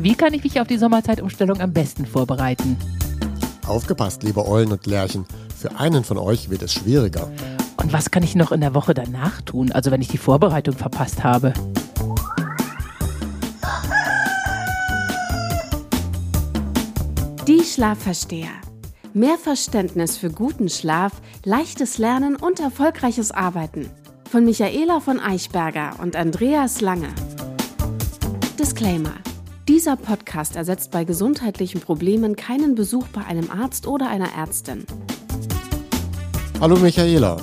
wie kann ich mich auf die Sommerzeitumstellung am besten vorbereiten? Aufgepasst, liebe Eulen und Lerchen. Für einen von euch wird es schwieriger. Und was kann ich noch in der Woche danach tun, also wenn ich die Vorbereitung verpasst habe? Die Schlafversteher. Mehr Verständnis für guten Schlaf, leichtes Lernen und erfolgreiches Arbeiten. Von Michaela von Eichberger und Andreas Lange. Disclaimer. Dieser Podcast ersetzt bei gesundheitlichen Problemen keinen Besuch bei einem Arzt oder einer Ärztin. Hallo Michaela.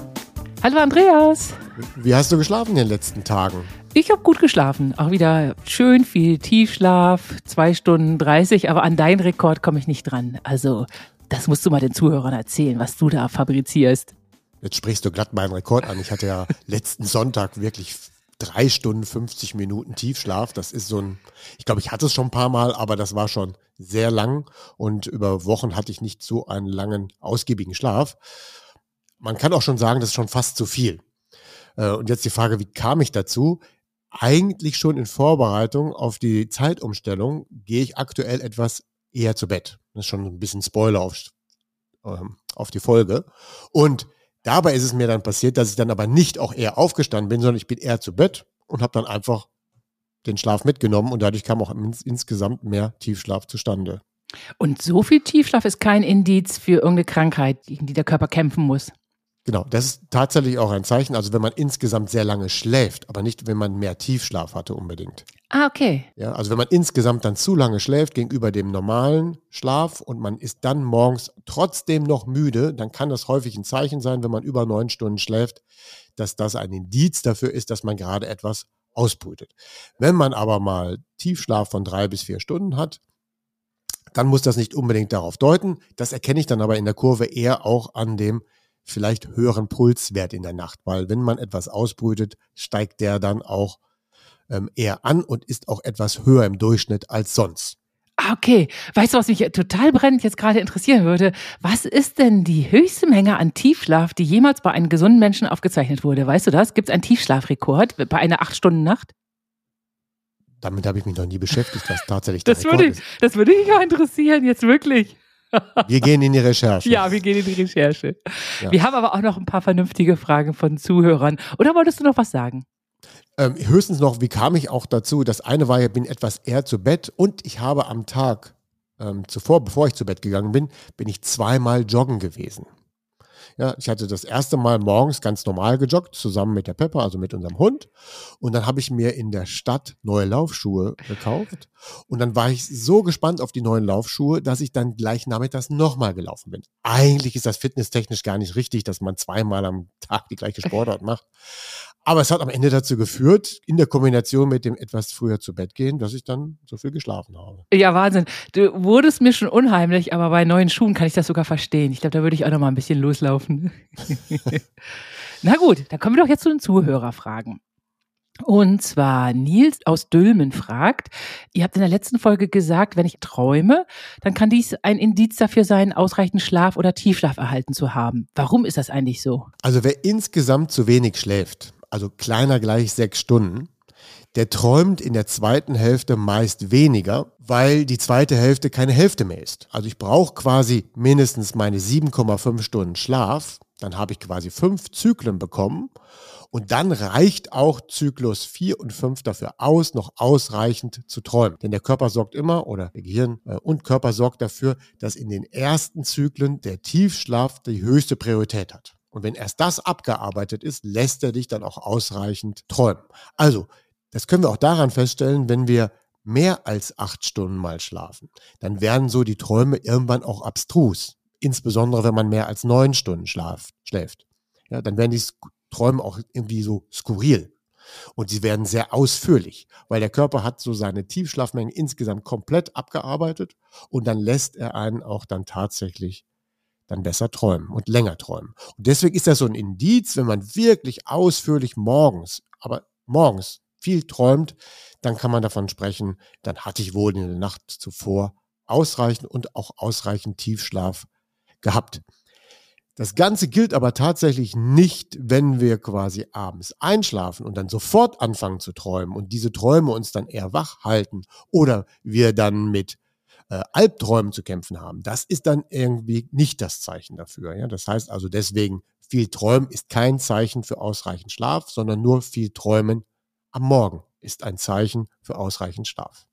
Hallo Andreas. Wie hast du geschlafen in den letzten Tagen? Ich habe gut geschlafen. Auch wieder schön viel Tiefschlaf, zwei Stunden 30, aber an deinen Rekord komme ich nicht dran. Also, das musst du mal den Zuhörern erzählen, was du da fabrizierst. Jetzt sprichst du glatt meinen Rekord an. Ich hatte ja letzten Sonntag wirklich drei Stunden 50 Minuten Tiefschlaf. Das ist so ein, ich glaube, ich hatte es schon ein paar Mal, aber das war schon sehr lang und über Wochen hatte ich nicht so einen langen, ausgiebigen Schlaf. Man kann auch schon sagen, das ist schon fast zu viel. Äh, und jetzt die Frage, wie kam ich dazu? eigentlich schon in Vorbereitung auf die Zeitumstellung gehe ich aktuell etwas eher zu Bett. Das ist schon ein bisschen Spoiler auf, ähm, auf die Folge. Und dabei ist es mir dann passiert, dass ich dann aber nicht auch eher aufgestanden bin, sondern ich bin eher zu Bett und habe dann einfach den Schlaf mitgenommen und dadurch kam auch ins, insgesamt mehr Tiefschlaf zustande. Und so viel Tiefschlaf ist kein Indiz für irgendeine Krankheit, gegen die der Körper kämpfen muss. Genau, das ist tatsächlich auch ein Zeichen. Also wenn man insgesamt sehr lange schläft, aber nicht, wenn man mehr Tiefschlaf hatte unbedingt. Ah, okay. Ja, also wenn man insgesamt dann zu lange schläft gegenüber dem normalen Schlaf und man ist dann morgens trotzdem noch müde, dann kann das häufig ein Zeichen sein, wenn man über neun Stunden schläft, dass das ein Indiz dafür ist, dass man gerade etwas ausbrütet. Wenn man aber mal Tiefschlaf von drei bis vier Stunden hat, dann muss das nicht unbedingt darauf deuten. Das erkenne ich dann aber in der Kurve eher auch an dem vielleicht höheren Pulswert in der Nacht, weil wenn man etwas ausbrütet, steigt der dann auch ähm, eher an und ist auch etwas höher im Durchschnitt als sonst. Ah, okay. Weißt du, was mich total brennend jetzt gerade interessieren würde? Was ist denn die höchste Menge an Tiefschlaf, die jemals bei einem gesunden Menschen aufgezeichnet wurde? Weißt du das? Gibt es einen Tiefschlafrekord bei einer acht Stunden Nacht? Damit habe ich mich noch nie beschäftigt, was tatsächlich das würde, ist. Das würde mich auch interessieren, jetzt wirklich. Wir gehen in die Recherche. Ja, wir gehen in die Recherche. Ja. Wir haben aber auch noch ein paar vernünftige Fragen von Zuhörern. Oder wolltest du noch was sagen? Ähm, höchstens noch, wie kam ich auch dazu? Das eine war, ich bin etwas eher zu Bett und ich habe am Tag ähm, zuvor, bevor ich zu Bett gegangen bin, bin ich zweimal joggen gewesen. Ja, ich hatte das erste Mal morgens ganz normal gejoggt, zusammen mit der Pepper, also mit unserem Hund. Und dann habe ich mir in der Stadt neue Laufschuhe gekauft. Und dann war ich so gespannt auf die neuen Laufschuhe, dass ich dann gleich nachmittags nochmal gelaufen bin. Eigentlich ist das fitnesstechnisch gar nicht richtig, dass man zweimal am Tag die gleiche Sportart macht. Aber es hat am Ende dazu geführt, in der Kombination mit dem etwas früher zu Bett gehen, dass ich dann so viel geschlafen habe. Ja, Wahnsinn. Du wurdest mir schon unheimlich, aber bei neuen Schuhen kann ich das sogar verstehen. Ich glaube, da würde ich auch noch mal ein bisschen loslaufen. Na gut, dann kommen wir doch jetzt zu den Zuhörerfragen. Und zwar Nils aus Dülmen fragt, ihr habt in der letzten Folge gesagt, wenn ich träume, dann kann dies ein Indiz dafür sein, ausreichend Schlaf oder Tiefschlaf erhalten zu haben. Warum ist das eigentlich so? Also wer insgesamt zu wenig schläft, also kleiner gleich sechs Stunden, der träumt in der zweiten Hälfte meist weniger, weil die zweite Hälfte keine Hälfte mehr ist. Also ich brauche quasi mindestens meine 7,5 Stunden Schlaf, dann habe ich quasi fünf Zyklen bekommen und dann reicht auch Zyklus 4 und 5 dafür aus, noch ausreichend zu träumen. Denn der Körper sorgt immer, oder der Gehirn äh, und Körper sorgt dafür, dass in den ersten Zyklen der Tiefschlaf die höchste Priorität hat. Und wenn erst das abgearbeitet ist, lässt er dich dann auch ausreichend träumen. Also, das können wir auch daran feststellen, wenn wir mehr als acht Stunden mal schlafen, dann werden so die Träume irgendwann auch abstrus. Insbesondere wenn man mehr als neun Stunden schläft. Ja, dann werden die Träume auch irgendwie so skurril. Und sie werden sehr ausführlich, weil der Körper hat so seine Tiefschlafmengen insgesamt komplett abgearbeitet und dann lässt er einen auch dann tatsächlich dann besser träumen und länger träumen. Und deswegen ist das so ein Indiz, wenn man wirklich ausführlich morgens, aber morgens viel träumt, dann kann man davon sprechen, dann hatte ich wohl in der Nacht zuvor ausreichend und auch ausreichend Tiefschlaf gehabt. Das Ganze gilt aber tatsächlich nicht, wenn wir quasi abends einschlafen und dann sofort anfangen zu träumen und diese Träume uns dann eher wach halten oder wir dann mit äh, Albträumen zu kämpfen haben. Das ist dann irgendwie nicht das Zeichen dafür. Ja? Das heißt also deswegen, viel Träumen ist kein Zeichen für ausreichend Schlaf, sondern nur viel Träumen am Morgen ist ein Zeichen für ausreichend Schlaf.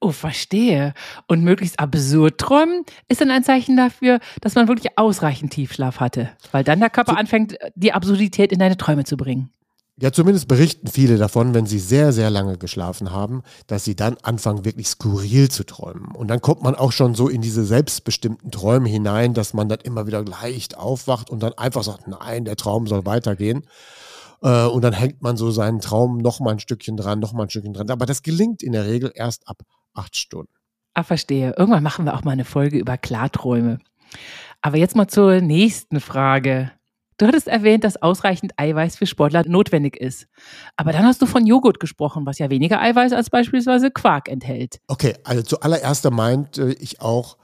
Oh, verstehe. Und möglichst absurd träumen ist dann ein Zeichen dafür, dass man wirklich ausreichend Tiefschlaf hatte, weil dann der Körper so, anfängt, die Absurdität in deine Träume zu bringen. Ja, zumindest berichten viele davon, wenn sie sehr, sehr lange geschlafen haben, dass sie dann anfangen, wirklich skurril zu träumen. Und dann kommt man auch schon so in diese selbstbestimmten Träume hinein, dass man dann immer wieder leicht aufwacht und dann einfach sagt, nein, der Traum soll weitergehen. Äh, und dann hängt man so seinen Traum noch mal ein Stückchen dran, noch mal ein Stückchen dran. Aber das gelingt in der Regel erst ab acht Stunden. Ah, verstehe. Irgendwann machen wir auch mal eine Folge über Klarträume. Aber jetzt mal zur nächsten Frage. Du hattest erwähnt, dass ausreichend Eiweiß für Sportler notwendig ist. Aber dann hast du von Joghurt gesprochen, was ja weniger Eiweiß als beispielsweise Quark enthält. Okay, also zuallererst meinte ich auch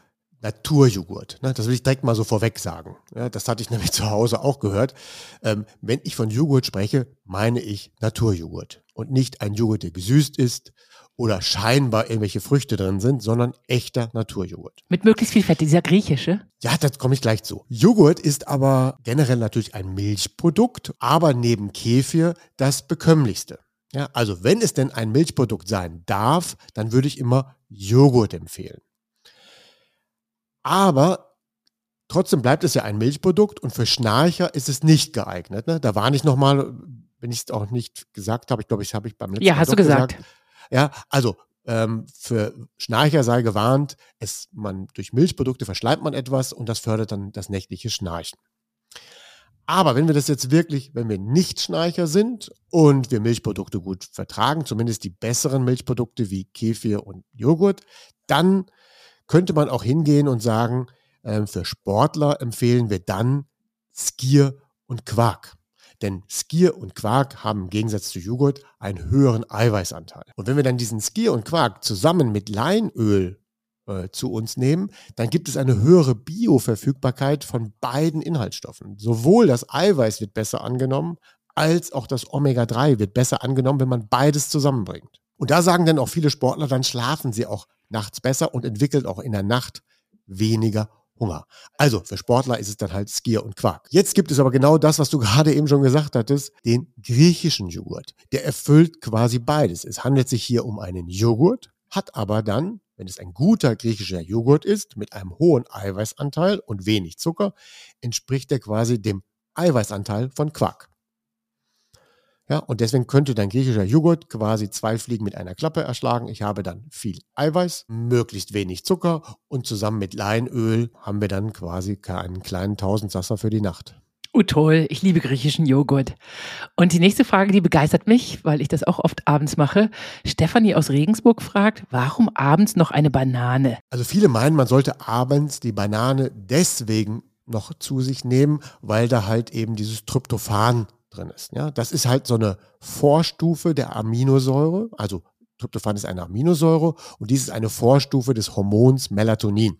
Naturjoghurt. Ne? Das will ich direkt mal so vorweg sagen. Das hatte ich nämlich zu Hause auch gehört. Ähm, wenn ich von Joghurt spreche, meine ich Naturjoghurt und nicht ein Joghurt, der gesüßt ist oder scheinbar irgendwelche Früchte drin sind, sondern echter Naturjoghurt. Mit möglichst viel Fett, dieser griechische? Ja, das komme ich gleich zu. Joghurt ist aber generell natürlich ein Milchprodukt, aber neben Kefir das bekömmlichste. Ja, also wenn es denn ein Milchprodukt sein darf, dann würde ich immer Joghurt empfehlen. Aber trotzdem bleibt es ja ein Milchprodukt und für Schnarcher ist es nicht geeignet. Ne? Da war nicht nochmal, wenn ich es auch nicht gesagt habe, ich glaube, ich habe ich beim letzten Ja, hast du gesagt. gesagt. Ja, also ähm, für Schnarcher sei gewarnt, es, man, durch Milchprodukte verschleimt man etwas und das fördert dann das nächtliche Schnarchen. Aber wenn wir das jetzt wirklich, wenn wir nicht Schnarcher sind und wir Milchprodukte gut vertragen, zumindest die besseren Milchprodukte wie Kefir und Joghurt, dann könnte man auch hingehen und sagen, äh, für Sportler empfehlen wir dann Skier und Quark. Denn Skier und Quark haben im Gegensatz zu Joghurt einen höheren Eiweißanteil. Und wenn wir dann diesen Skier und Quark zusammen mit Leinöl äh, zu uns nehmen, dann gibt es eine höhere Bioverfügbarkeit von beiden Inhaltsstoffen. Sowohl das Eiweiß wird besser angenommen, als auch das Omega-3 wird besser angenommen, wenn man beides zusammenbringt. Und da sagen dann auch viele Sportler, dann schlafen sie auch nachts besser und entwickelt auch in der Nacht weniger Hunger. Also für Sportler ist es dann halt Skier und Quark. Jetzt gibt es aber genau das, was du gerade eben schon gesagt hattest, den griechischen Joghurt. Der erfüllt quasi beides. Es handelt sich hier um einen Joghurt, hat aber dann, wenn es ein guter griechischer Joghurt ist, mit einem hohen Eiweißanteil und wenig Zucker, entspricht er quasi dem Eiweißanteil von Quark. Ja, und deswegen könnte dein griechischer Joghurt quasi zwei Fliegen mit einer Klappe erschlagen. Ich habe dann viel Eiweiß, möglichst wenig Zucker und zusammen mit Leinöl haben wir dann quasi einen kleinen Tausendsasser für die Nacht. Oh toll, ich liebe griechischen Joghurt. Und die nächste Frage, die begeistert mich, weil ich das auch oft abends mache. Stefanie aus Regensburg fragt, warum abends noch eine Banane? Also viele meinen, man sollte abends die Banane deswegen noch zu sich nehmen, weil da halt eben dieses Tryptophan drin ist. Ja, das ist halt so eine Vorstufe der Aminosäure. Also Tryptophan ist eine Aminosäure und dies ist eine Vorstufe des Hormons Melatonin.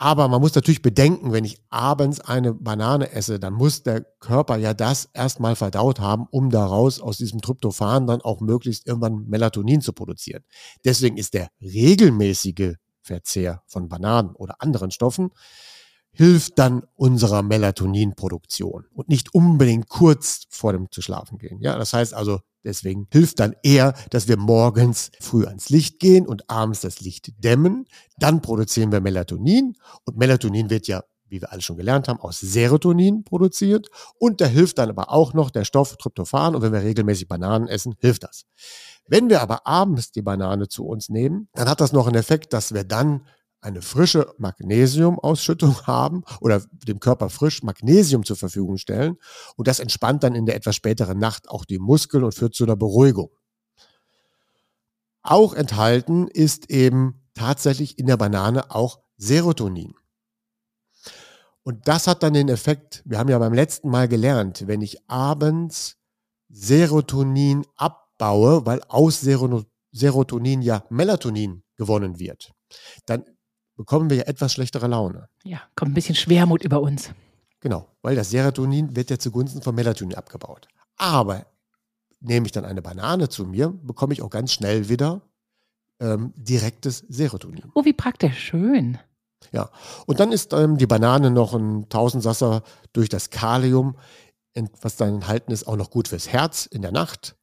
Aber man muss natürlich bedenken, wenn ich abends eine Banane esse, dann muss der Körper ja das erstmal verdaut haben, um daraus aus diesem Tryptophan dann auch möglichst irgendwann Melatonin zu produzieren. Deswegen ist der regelmäßige Verzehr von Bananen oder anderen Stoffen hilft dann unserer Melatoninproduktion und nicht unbedingt kurz vor dem zu schlafen gehen. Ja, das heißt also, deswegen hilft dann eher, dass wir morgens früh ans Licht gehen und abends das Licht dämmen. Dann produzieren wir Melatonin und Melatonin wird ja wie wir alle schon gelernt haben, aus Serotonin produziert. Und da hilft dann aber auch noch der Stoff Tryptophan. Und wenn wir regelmäßig Bananen essen, hilft das. Wenn wir aber abends die Banane zu uns nehmen, dann hat das noch einen Effekt, dass wir dann eine frische Magnesiumausschüttung haben oder dem Körper frisch Magnesium zur Verfügung stellen. Und das entspannt dann in der etwas späteren Nacht auch die Muskeln und führt zu einer Beruhigung. Auch enthalten ist eben tatsächlich in der Banane auch Serotonin. Und das hat dann den Effekt, wir haben ja beim letzten Mal gelernt, wenn ich abends Serotonin abbaue, weil aus Serotonin ja Melatonin gewonnen wird, dann bekommen wir ja etwas schlechtere Laune. Ja, kommt ein bisschen Schwermut über uns. Genau, weil das Serotonin wird ja zugunsten von Melatonin abgebaut. Aber nehme ich dann eine Banane zu mir, bekomme ich auch ganz schnell wieder ähm, direktes Serotonin. Oh, wie praktisch, schön. Ja, und dann ist ähm, die Banane noch ein Tausendsasser durch das Kalium, was dann enthalten ist, auch noch gut fürs Herz in der Nacht.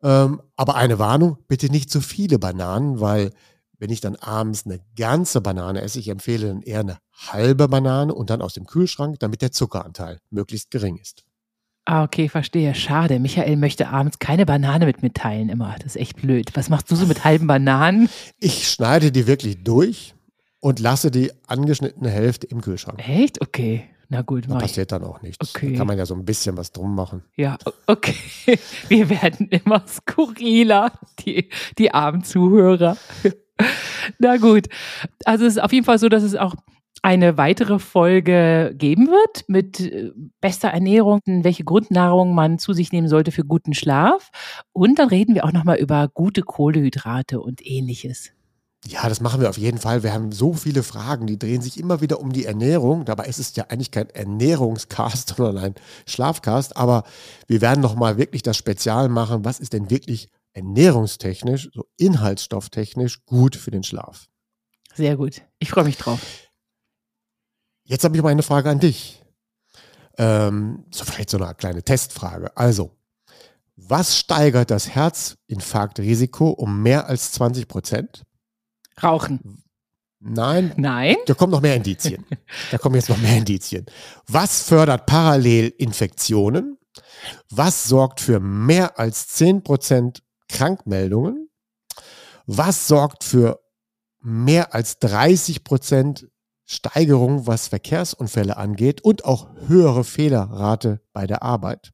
Ähm, aber eine Warnung, bitte nicht zu viele Bananen, weil wenn ich dann abends eine ganze Banane esse, ich empfehle dann eher eine halbe Banane und dann aus dem Kühlschrank, damit der Zuckeranteil möglichst gering ist. Ah, okay, verstehe. Schade. Michael möchte abends keine Banane mit mitteilen immer. Das ist echt blöd. Was machst du so mit halben Bananen? Ich schneide die wirklich durch und lasse die angeschnittene Hälfte im Kühlschrank. Echt? Okay. Na gut, da passiert dann auch nichts. Okay. Da kann man ja so ein bisschen was drum machen. Ja, okay. Wir werden immer skurriler, die, die Abendzuhörer. Na gut. Also es ist auf jeden Fall so, dass es auch eine weitere Folge geben wird mit äh, bester Ernährung, welche Grundnahrung man zu sich nehmen sollte für guten Schlaf. Und dann reden wir auch nochmal über gute Kohlehydrate und ähnliches. Ja, das machen wir auf jeden Fall. Wir haben so viele Fragen, die drehen sich immer wieder um die Ernährung. Dabei ist es ja eigentlich kein Ernährungscast, sondern ein Schlafcast. Aber wir werden nochmal wirklich das Spezial machen. Was ist denn wirklich ernährungstechnisch, so inhaltsstofftechnisch gut für den Schlaf? Sehr gut. Ich freue mich drauf. Jetzt habe ich mal eine Frage an dich. Ähm, so vielleicht so eine kleine Testfrage. Also, was steigert das Herzinfarktrisiko um mehr als 20 Prozent? Rauchen. Nein. Nein. Da kommen noch mehr Indizien. da kommen jetzt noch mehr Indizien. Was fördert parallel Infektionen? Was sorgt für mehr als 10 Prozent Krankmeldungen? Was sorgt für mehr als 30 Prozent Steigerung, was Verkehrsunfälle angeht und auch höhere Fehlerrate bei der Arbeit.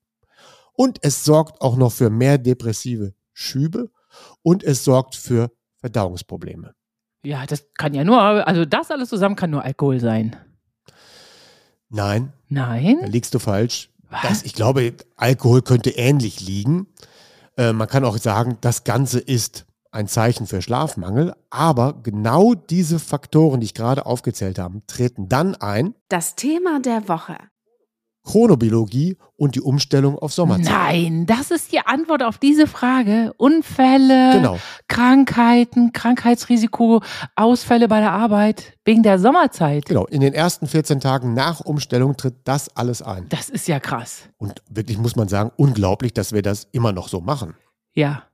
Und es sorgt auch noch für mehr depressive Schübe und es sorgt für Verdauungsprobleme. Ja, das kann ja nur, also das alles zusammen kann nur Alkohol sein. Nein. Nein? Da liegst du falsch. Das, ich glaube, Alkohol könnte ähnlich liegen. Äh, man kann auch sagen, das Ganze ist ein Zeichen für Schlafmangel, aber genau diese Faktoren, die ich gerade aufgezählt habe, treten dann ein. Das Thema der Woche. Chronobiologie und die Umstellung auf Sommerzeit. Nein, das ist die Antwort auf diese Frage. Unfälle, genau. Krankheiten, Krankheitsrisiko, Ausfälle bei der Arbeit wegen der Sommerzeit. Genau, in den ersten 14 Tagen nach Umstellung tritt das alles ein. Das ist ja krass. Und wirklich muss man sagen, unglaublich, dass wir das immer noch so machen. Ja.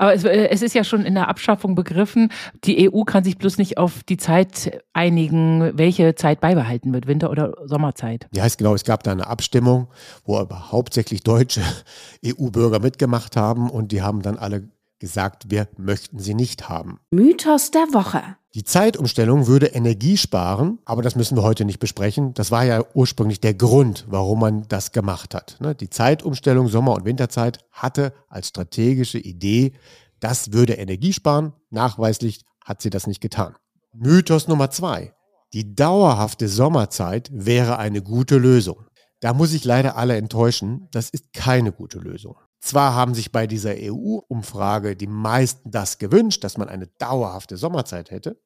Aber es, äh, es, ist ja schon in der Abschaffung begriffen. Die EU kann sich bloß nicht auf die Zeit einigen, welche Zeit beibehalten wird, Winter- oder Sommerzeit. Ja, heißt genau, es gab da eine Abstimmung, wo aber hauptsächlich deutsche EU-Bürger mitgemacht haben und die haben dann alle gesagt, wir möchten sie nicht haben. Mythos der Woche. Die Zeitumstellung würde Energie sparen, aber das müssen wir heute nicht besprechen. Das war ja ursprünglich der Grund, warum man das gemacht hat. Ne? Die Zeitumstellung Sommer- und Winterzeit hatte als strategische Idee, das würde Energie sparen. Nachweislich hat sie das nicht getan. Mythos Nummer zwei. Die dauerhafte Sommerzeit wäre eine gute Lösung. Da muss ich leider alle enttäuschen. Das ist keine gute Lösung. Zwar haben sich bei dieser EU-Umfrage die meisten das gewünscht, dass man eine dauerhafte Sommerzeit hätte,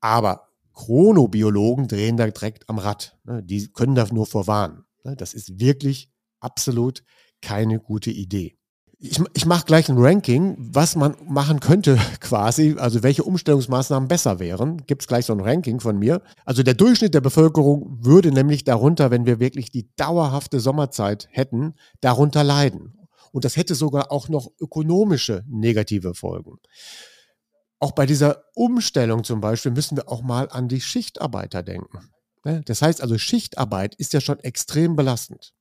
aber Chronobiologen drehen da direkt am Rad. Ne? Die können da nur vorwarnen. Ne? Das ist wirklich absolut keine gute Idee. Ich, ich mache gleich ein Ranking, was man machen könnte quasi, also welche Umstellungsmaßnahmen besser wären. Gibt es gleich so ein Ranking von mir. Also der Durchschnitt der Bevölkerung würde nämlich darunter, wenn wir wirklich die dauerhafte Sommerzeit hätten, darunter leiden. Und das hätte sogar auch noch ökonomische negative Folgen. Auch bei dieser Umstellung zum Beispiel müssen wir auch mal an die Schichtarbeiter denken. Ne? Das heißt also, Schichtarbeit ist ja schon extrem belastend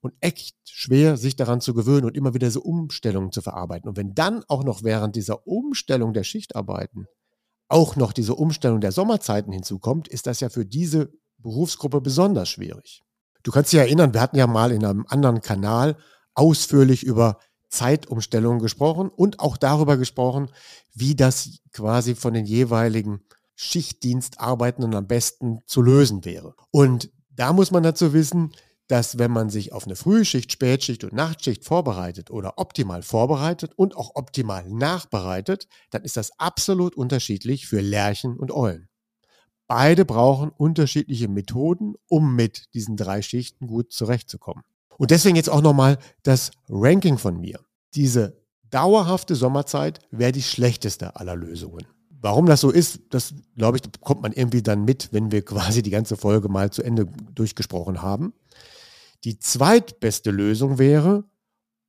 und echt schwer, sich daran zu gewöhnen und immer wieder diese Umstellungen zu verarbeiten. Und wenn dann auch noch während dieser Umstellung der Schichtarbeiten auch noch diese Umstellung der Sommerzeiten hinzukommt, ist das ja für diese Berufsgruppe besonders schwierig. Du kannst dich erinnern, wir hatten ja mal in einem anderen Kanal ausführlich über Zeitumstellungen gesprochen und auch darüber gesprochen, wie das quasi von den jeweiligen Schichtdienstarbeitenden am besten zu lösen wäre. Und da muss man dazu wissen, dass wenn man sich auf eine Frühschicht, Spätschicht und Nachtschicht vorbereitet oder optimal vorbereitet und auch optimal nachbereitet, dann ist das absolut unterschiedlich für Lerchen und Eulen. Beide brauchen unterschiedliche Methoden, um mit diesen drei Schichten gut zurechtzukommen. Und deswegen jetzt auch nochmal das Ranking von mir. Diese dauerhafte Sommerzeit wäre die schlechteste aller Lösungen. Warum das so ist, das glaube ich, bekommt man irgendwie dann mit, wenn wir quasi die ganze Folge mal zu Ende durchgesprochen haben. Die zweitbeste Lösung wäre,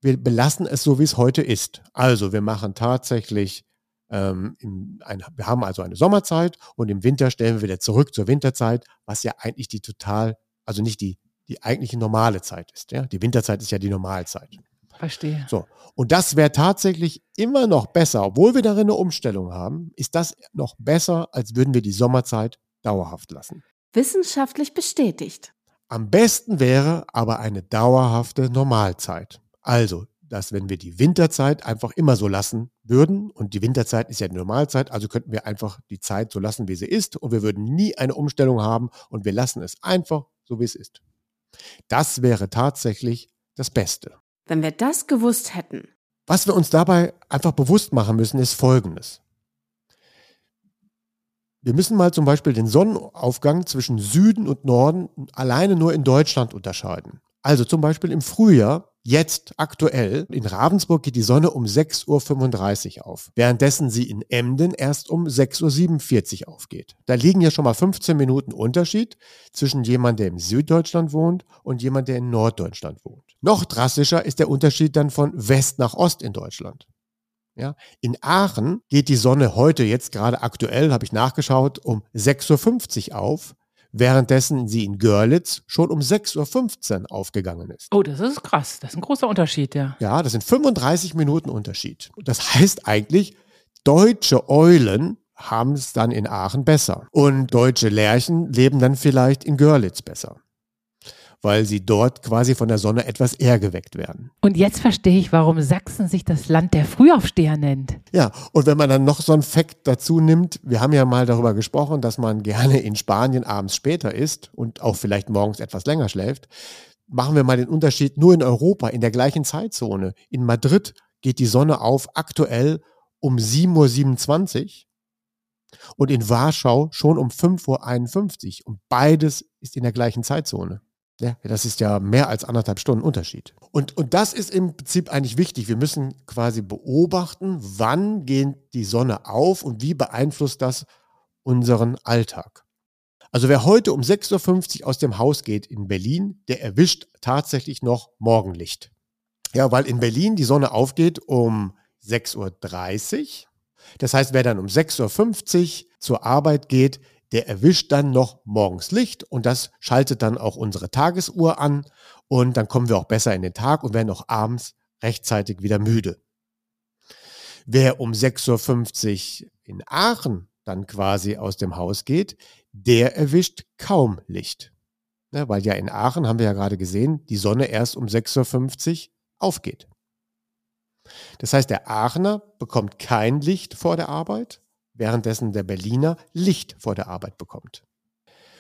wir belassen es so, wie es heute ist. Also wir machen tatsächlich, ähm, ein, wir haben also eine Sommerzeit und im Winter stellen wir wieder zurück zur Winterzeit, was ja eigentlich die total, also nicht die, die eigentliche normale Zeit ist. Ja? Die Winterzeit ist ja die Normalzeit. Verstehe. So. Und das wäre tatsächlich immer noch besser, obwohl wir darin eine Umstellung haben, ist das noch besser, als würden wir die Sommerzeit dauerhaft lassen. Wissenschaftlich bestätigt. Am besten wäre aber eine dauerhafte Normalzeit. Also, dass wenn wir die Winterzeit einfach immer so lassen würden, und die Winterzeit ist ja die Normalzeit, also könnten wir einfach die Zeit so lassen, wie sie ist, und wir würden nie eine Umstellung haben und wir lassen es einfach so, wie es ist. Das wäre tatsächlich das Beste. Wenn wir das gewusst hätten. Was wir uns dabei einfach bewusst machen müssen, ist Folgendes. Wir müssen mal zum Beispiel den Sonnenaufgang zwischen Süden und Norden alleine nur in Deutschland unterscheiden. Also zum Beispiel im Frühjahr, jetzt aktuell, in Ravensburg geht die Sonne um 6.35 Uhr auf, währenddessen sie in Emden erst um 6.47 Uhr aufgeht. Da liegen ja schon mal 15 Minuten Unterschied zwischen jemand, der im Süddeutschland wohnt und jemand, der in Norddeutschland wohnt. Noch drastischer ist der Unterschied dann von West nach Ost in Deutschland. Ja, in Aachen geht die Sonne heute jetzt gerade aktuell, habe ich nachgeschaut, um 6.50 Uhr auf, währenddessen sie in Görlitz schon um 6.15 Uhr aufgegangen ist. Oh, das ist krass. Das ist ein großer Unterschied, ja. Ja, das sind 35 Minuten Unterschied. Das heißt eigentlich, deutsche Eulen haben es dann in Aachen besser. Und deutsche Lerchen leben dann vielleicht in Görlitz besser weil sie dort quasi von der Sonne etwas eher geweckt werden. Und jetzt verstehe ich, warum Sachsen sich das Land der Frühaufsteher nennt. Ja, und wenn man dann noch so einen Fakt dazu nimmt, wir haben ja mal darüber gesprochen, dass man gerne in Spanien abends später isst und auch vielleicht morgens etwas länger schläft. Machen wir mal den Unterschied nur in Europa, in der gleichen Zeitzone. In Madrid geht die Sonne auf aktuell um 7.27 Uhr und in Warschau schon um 5.51 Uhr. Und beides ist in der gleichen Zeitzone. Ja, das ist ja mehr als anderthalb Stunden Unterschied. Und, und das ist im Prinzip eigentlich wichtig. Wir müssen quasi beobachten, wann geht die Sonne auf und wie beeinflusst das unseren Alltag. Also wer heute um 6.50 Uhr aus dem Haus geht in Berlin, der erwischt tatsächlich noch Morgenlicht. Ja, weil in Berlin die Sonne aufgeht um 6.30 Uhr. Das heißt, wer dann um 6.50 Uhr zur Arbeit geht, der erwischt dann noch morgens Licht und das schaltet dann auch unsere Tagesuhr an und dann kommen wir auch besser in den Tag und werden auch abends rechtzeitig wieder müde. Wer um 6.50 Uhr in Aachen dann quasi aus dem Haus geht, der erwischt kaum Licht. Ja, weil ja in Aachen, haben wir ja gerade gesehen, die Sonne erst um 6.50 Uhr aufgeht. Das heißt, der Aachener bekommt kein Licht vor der Arbeit währenddessen der Berliner Licht vor der Arbeit bekommt.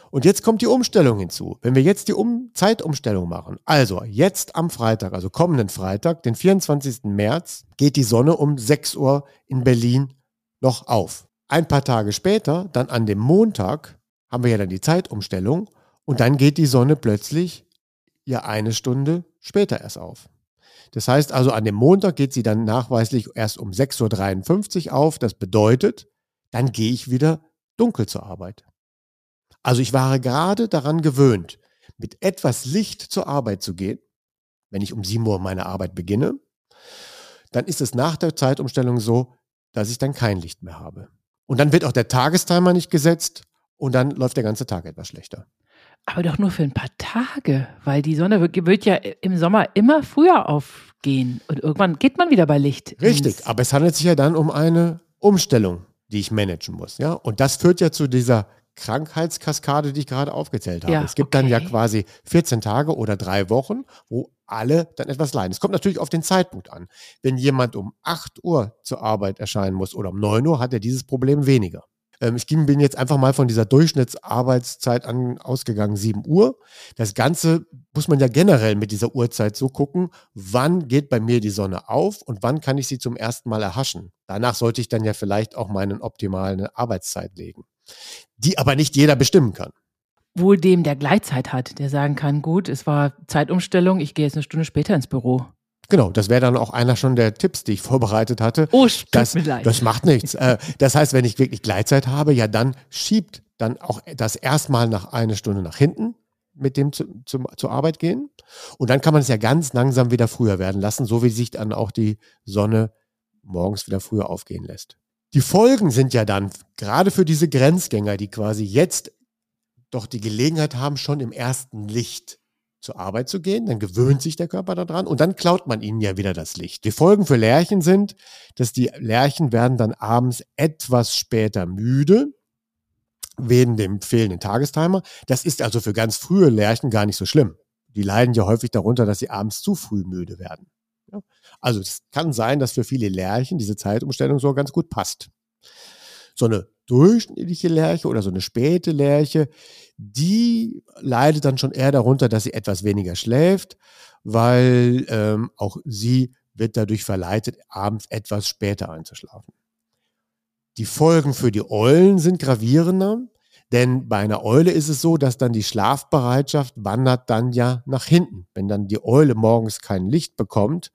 Und jetzt kommt die Umstellung hinzu. Wenn wir jetzt die um Zeitumstellung machen, also jetzt am Freitag, also kommenden Freitag, den 24. März, geht die Sonne um 6 Uhr in Berlin noch auf. Ein paar Tage später, dann an dem Montag, haben wir ja dann die Zeitumstellung und dann geht die Sonne plötzlich ja eine Stunde später erst auf. Das heißt also, an dem Montag geht sie dann nachweislich erst um 6.53 Uhr auf. Das bedeutet, dann gehe ich wieder dunkel zur Arbeit. Also ich war gerade daran gewöhnt, mit etwas Licht zur Arbeit zu gehen, wenn ich um 7 Uhr meine Arbeit beginne, dann ist es nach der Zeitumstellung so, dass ich dann kein Licht mehr habe. Und dann wird auch der Tagestimer nicht gesetzt und dann läuft der ganze Tag etwas schlechter. Aber doch nur für ein paar Tage, weil die Sonne wird ja im Sommer immer früher aufgehen und irgendwann geht man wieder bei Licht. Richtig, aber es handelt sich ja dann um eine Umstellung die ich managen muss. Ja? Und das führt ja zu dieser Krankheitskaskade, die ich gerade aufgezählt habe. Ja, es gibt okay. dann ja quasi 14 Tage oder drei Wochen, wo alle dann etwas leiden. Es kommt natürlich auf den Zeitpunkt an. Wenn jemand um 8 Uhr zur Arbeit erscheinen muss oder um 9 Uhr, hat er dieses Problem weniger. Ähm, ich bin jetzt einfach mal von dieser Durchschnittsarbeitszeit an, ausgegangen, 7 Uhr. Das Ganze muss man ja generell mit dieser Uhrzeit so gucken, wann geht bei mir die Sonne auf und wann kann ich sie zum ersten Mal erhaschen. Danach sollte ich dann ja vielleicht auch meinen optimalen Arbeitszeit legen. die aber nicht jeder bestimmen kann. Wohl dem, der Gleitzeit hat, der sagen kann, gut, es war Zeitumstellung, ich gehe jetzt eine Stunde später ins Büro. Genau, das wäre dann auch einer schon der Tipps, die ich vorbereitet hatte. Oh, tut das, mir leid. das macht nichts. Äh, das heißt, wenn ich wirklich Gleitzeit habe, ja, dann schiebt dann auch das erstmal nach eine Stunde nach hinten mit dem zu, zu, zur Arbeit gehen. Und dann kann man es ja ganz langsam wieder früher werden lassen, so wie sich dann auch die Sonne morgens wieder früher aufgehen lässt. Die Folgen sind ja dann, gerade für diese Grenzgänger, die quasi jetzt doch die Gelegenheit haben, schon im ersten Licht zur Arbeit zu gehen, dann gewöhnt sich der Körper daran und dann klaut man ihnen ja wieder das Licht. Die Folgen für Lerchen sind, dass die Lerchen werden dann abends etwas später müde, wegen dem fehlenden Tagestimer. Das ist also für ganz frühe Lerchen gar nicht so schlimm. Die leiden ja häufig darunter, dass sie abends zu früh müde werden. Also es kann sein, dass für viele Lerchen diese Zeitumstellung so ganz gut passt. So eine durchschnittliche Lerche oder so eine späte Lerche, die leidet dann schon eher darunter, dass sie etwas weniger schläft, weil ähm, auch sie wird dadurch verleitet, abends etwas später einzuschlafen. Die Folgen für die Eulen sind gravierender, denn bei einer Eule ist es so, dass dann die Schlafbereitschaft wandert dann ja nach hinten. Wenn dann die Eule morgens kein Licht bekommt,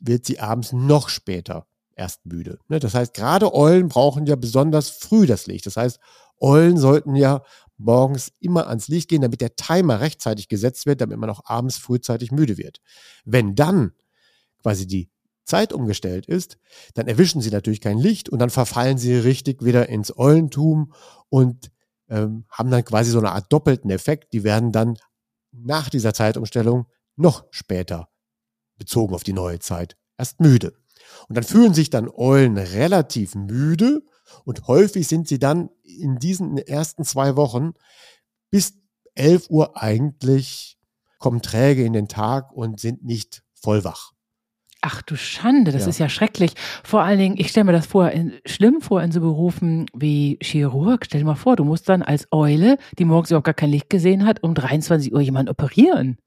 wird sie abends noch später erst müde. Ne, das heißt, gerade Eulen brauchen ja besonders früh das Licht. Das heißt, Eulen sollten ja morgens immer ans Licht gehen, damit der Timer rechtzeitig gesetzt wird, damit man auch abends frühzeitig müde wird. Wenn dann quasi die Zeit umgestellt ist, dann erwischen sie natürlich kein Licht und dann verfallen sie richtig wieder ins Eulentum und ähm, haben dann quasi so eine Art doppelten Effekt. Die werden dann nach dieser Zeitumstellung noch später bezogen auf die neue Zeit erst müde. Und dann fühlen sich dann Eulen relativ müde und häufig sind sie dann in diesen ersten zwei Wochen bis 11 Uhr eigentlich, kommen träge in den Tag und sind nicht voll wach. Ach du Schande, das Ja. ist ja schrecklich. Vor allen Dingen, ich stelle mir das vor, in, schlimm vor in so Berufen wie Chirurg. Stell dir mal vor, du musst dann als Eule, die morgens überhaupt gar kein Licht gesehen hat, um 23 Uhr jemanden operieren.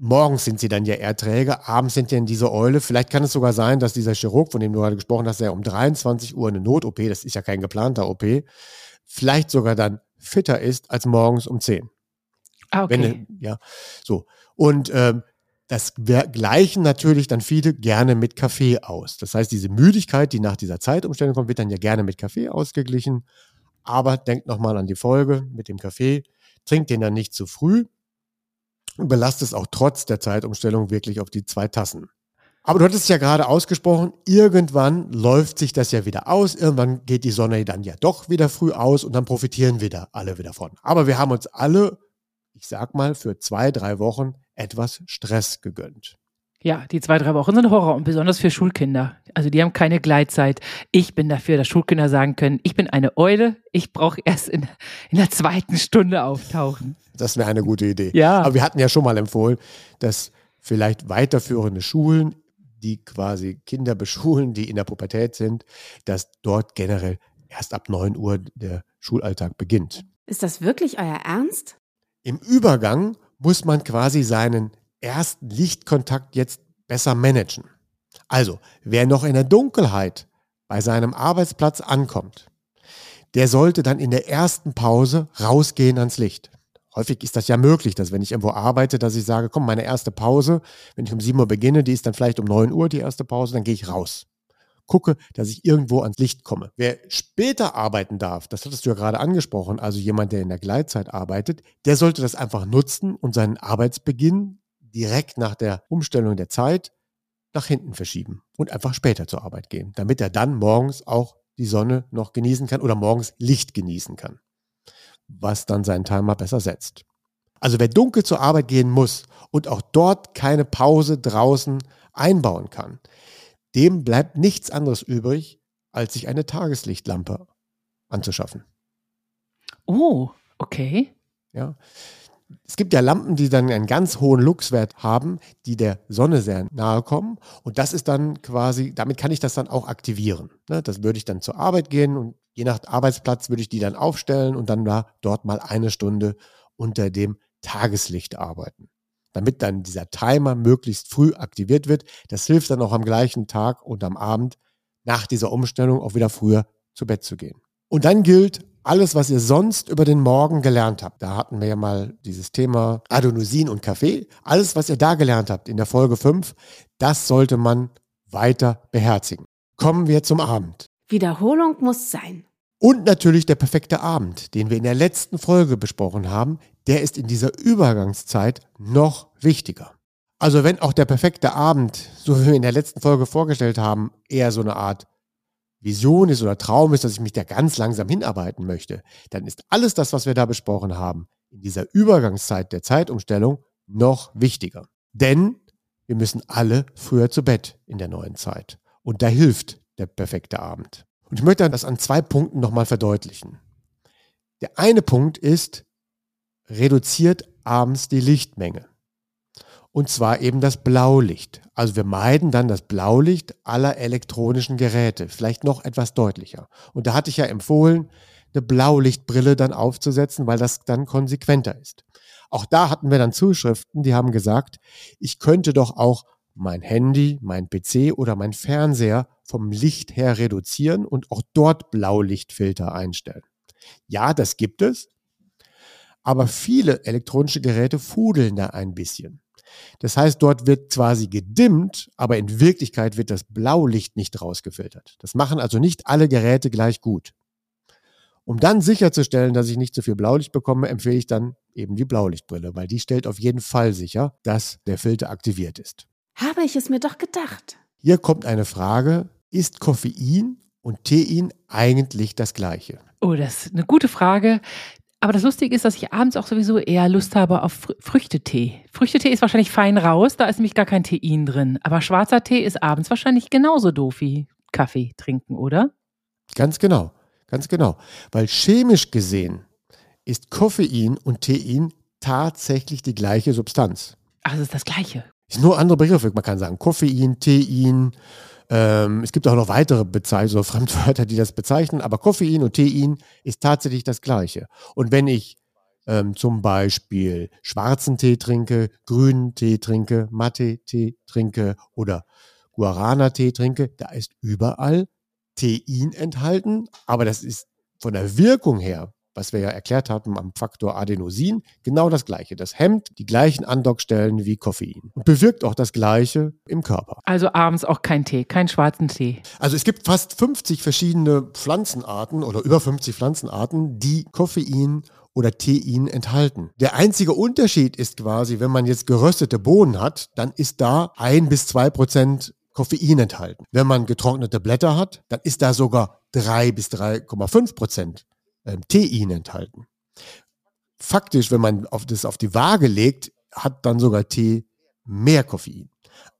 Morgens sind sie dann ja eher träge, abends sind ja diese Eule. Vielleicht kann es sogar sein, dass dieser Chirurg, von dem du gerade gesprochen hast, der um 23 Uhr eine Not-OP, das ist ja kein geplanter OP, vielleicht sogar dann fitter ist als morgens um 10. Ah, okay. Wenn, ja, so. Und ähm, das gleichen natürlich dann viele gerne mit Kaffee aus. Das heißt, diese Müdigkeit, die nach dieser Zeitumstellung kommt, wird dann ja gerne mit Kaffee ausgeglichen. Aber denkt nochmal an die Folge mit dem Kaffee. Trinkt den dann nicht zu früh belasst es auch trotz der Zeitumstellung wirklich auf die zwei Tassen. Aber du hattest es ja gerade ausgesprochen, irgendwann läuft sich das ja wieder aus, irgendwann geht die Sonne dann ja doch wieder früh aus und dann profitieren wir da alle wieder von. Aber wir haben uns alle, ich sag mal, für zwei, drei Wochen etwas Stress gegönnt. Ja, die zwei, drei Wochen sind Horror und besonders für Schulkinder. Also die haben keine Gleitzeit. Ich bin dafür, dass Schulkinder sagen können, ich bin eine Eule, ich brauche erst in, in der zweiten Stunde auftauchen. Das wäre eine gute Idee. Ja. Aber wir hatten ja schon mal empfohlen, dass vielleicht weiterführende Schulen, die quasi Kinder beschulen, die in der Pubertät sind, dass dort generell erst ab 9 Uhr der Schulalltag beginnt. Ist das wirklich euer Ernst? Im Übergang muss man quasi seinen ersten Lichtkontakt jetzt besser managen. Also, wer noch in der Dunkelheit bei seinem Arbeitsplatz ankommt, der sollte dann in der ersten Pause rausgehen ans Licht. Häufig ist das ja möglich, dass wenn ich irgendwo arbeite, dass ich sage, komm, meine erste Pause, wenn ich um 7 Uhr beginne, die ist dann vielleicht um 9 Uhr die erste Pause, dann gehe ich raus. Gucke, dass ich irgendwo ans Licht komme. Wer später arbeiten darf, das hattest du ja gerade angesprochen, also jemand, der in der Gleitzeit arbeitet, der sollte das einfach nutzen und seinen Arbeitsbeginn direkt nach der Umstellung der Zeit nach hinten verschieben und einfach später zur Arbeit gehen, damit er dann morgens auch die Sonne noch genießen kann oder morgens Licht genießen kann, was dann seinen Timer besser setzt. Also wer dunkel zur Arbeit gehen muss und auch dort keine Pause draußen einbauen kann, dem bleibt nichts anderes übrig, als sich eine Tageslichtlampe anzuschaffen. Oh, okay. Ja. Es gibt ja Lampen, die dann einen ganz hohen Luxwert haben, die der Sonne sehr nahe kommen. Und das ist dann quasi, damit kann ich das dann auch aktivieren. Ne, Das würde ich dann zur Arbeit gehen und je nach Arbeitsplatz würde ich die dann aufstellen und dann da dort mal eine Stunde unter dem Tageslicht arbeiten. Damit dann dieser Timer möglichst früh aktiviert wird. Das hilft dann auch am gleichen Tag und am Abend nach dieser Umstellung auch wieder früher zu Bett zu gehen. Und dann gilt, alles, was ihr sonst über den Morgen gelernt habt, da hatten wir ja mal dieses Thema Adenosin und Kaffee, alles, was ihr da gelernt habt in der Folge 5, das sollte man weiter beherzigen. Kommen wir zum Abend. Wiederholung muss sein. Und natürlich der perfekte Abend, den wir in der letzten Folge besprochen haben, der ist in dieser Übergangszeit noch wichtiger. Also wenn auch der perfekte Abend, so wie wir in der letzten Folge vorgestellt haben, eher so eine Art Vision ist oder Traum ist, dass ich mich da ganz langsam hinarbeiten möchte, dann ist alles das, was wir da besprochen haben, in dieser Übergangszeit der Zeitumstellung noch wichtiger. Denn wir müssen alle früher zu Bett in der neuen Zeit. Und da hilft der perfekte Abend. Und ich möchte das an zwei Punkten nochmal verdeutlichen. Der eine Punkt ist, reduziert abends die Lichtmenge. Und zwar eben das Blaulicht. Also wir meiden dann das Blaulicht aller elektronischen Geräte. Vielleicht noch etwas deutlicher. Und da hatte ich ja empfohlen, eine Blaulichtbrille dann aufzusetzen, weil das dann konsequenter ist. Auch da hatten wir dann Zuschriften, die haben gesagt, ich könnte doch auch mein Handy, mein PC oder mein Fernseher vom Licht her reduzieren und auch dort Blaulichtfilter einstellen. Ja, das gibt es, aber viele elektronische Geräte fudeln da ein bisschen. Das heißt, dort wird quasi gedimmt, aber in Wirklichkeit wird das Blaulicht nicht rausgefiltert. Das machen also nicht alle Geräte gleich gut. Um dann sicherzustellen, dass ich nicht zu viel Blaulicht bekomme, empfehle ich dann eben die Blaulichtbrille, weil die stellt auf jeden Fall sicher, dass der Filter aktiviert ist. Habe ich es mir doch gedacht. Hier kommt eine Frage, ist Koffein und Tein eigentlich das gleiche? Oh, das ist eine gute Frage. Aber das Lustige ist, dass ich abends auch sowieso eher Lust habe auf Fr Früchtetee. Früchtetee ist wahrscheinlich fein raus, da ist nämlich gar kein Tein drin. Aber schwarzer Tee ist abends wahrscheinlich genauso doof wie Kaffee trinken, oder? Ganz genau, ganz genau. Weil chemisch gesehen ist Koffein und Tein tatsächlich die gleiche Substanz. Es ist das Gleiche. Ist nur andere Begriffe. Man kann sagen Koffein, Tein. Ähm, es gibt auch noch weitere Bezeichnungen, so Fremdwörter, die das bezeichnen. Aber Koffein und Tein ist tatsächlich das Gleiche. Und wenn ich ähm, zum Beispiel schwarzen Tee trinke, grünen Tee trinke, Mate-Tee trinke oder Guarana-Tee trinke, da ist überall Tein enthalten. Aber das ist von der Wirkung her was wir ja erklärt hatten am Faktor Adenosin, genau das Gleiche. Das hemmt die gleichen Andockstellen wie Koffein und bewirkt auch das Gleiche im Körper. Also abends auch kein Tee, keinen schwarzen Tee. Also es gibt fast 50 verschiedene Pflanzenarten oder über 50 Pflanzenarten, die Koffein oder Tein enthalten. Der einzige Unterschied ist quasi, wenn man jetzt geröstete Bohnen hat, dann ist da ein bis zwei Prozent Koffein enthalten. Wenn man getrocknete Blätter hat, dann ist da sogar drei bis 3,5 Prozent ähm, Tein enthalten. Faktisch, wenn man das auf die Waage legt, hat dann sogar Tee mehr Koffein.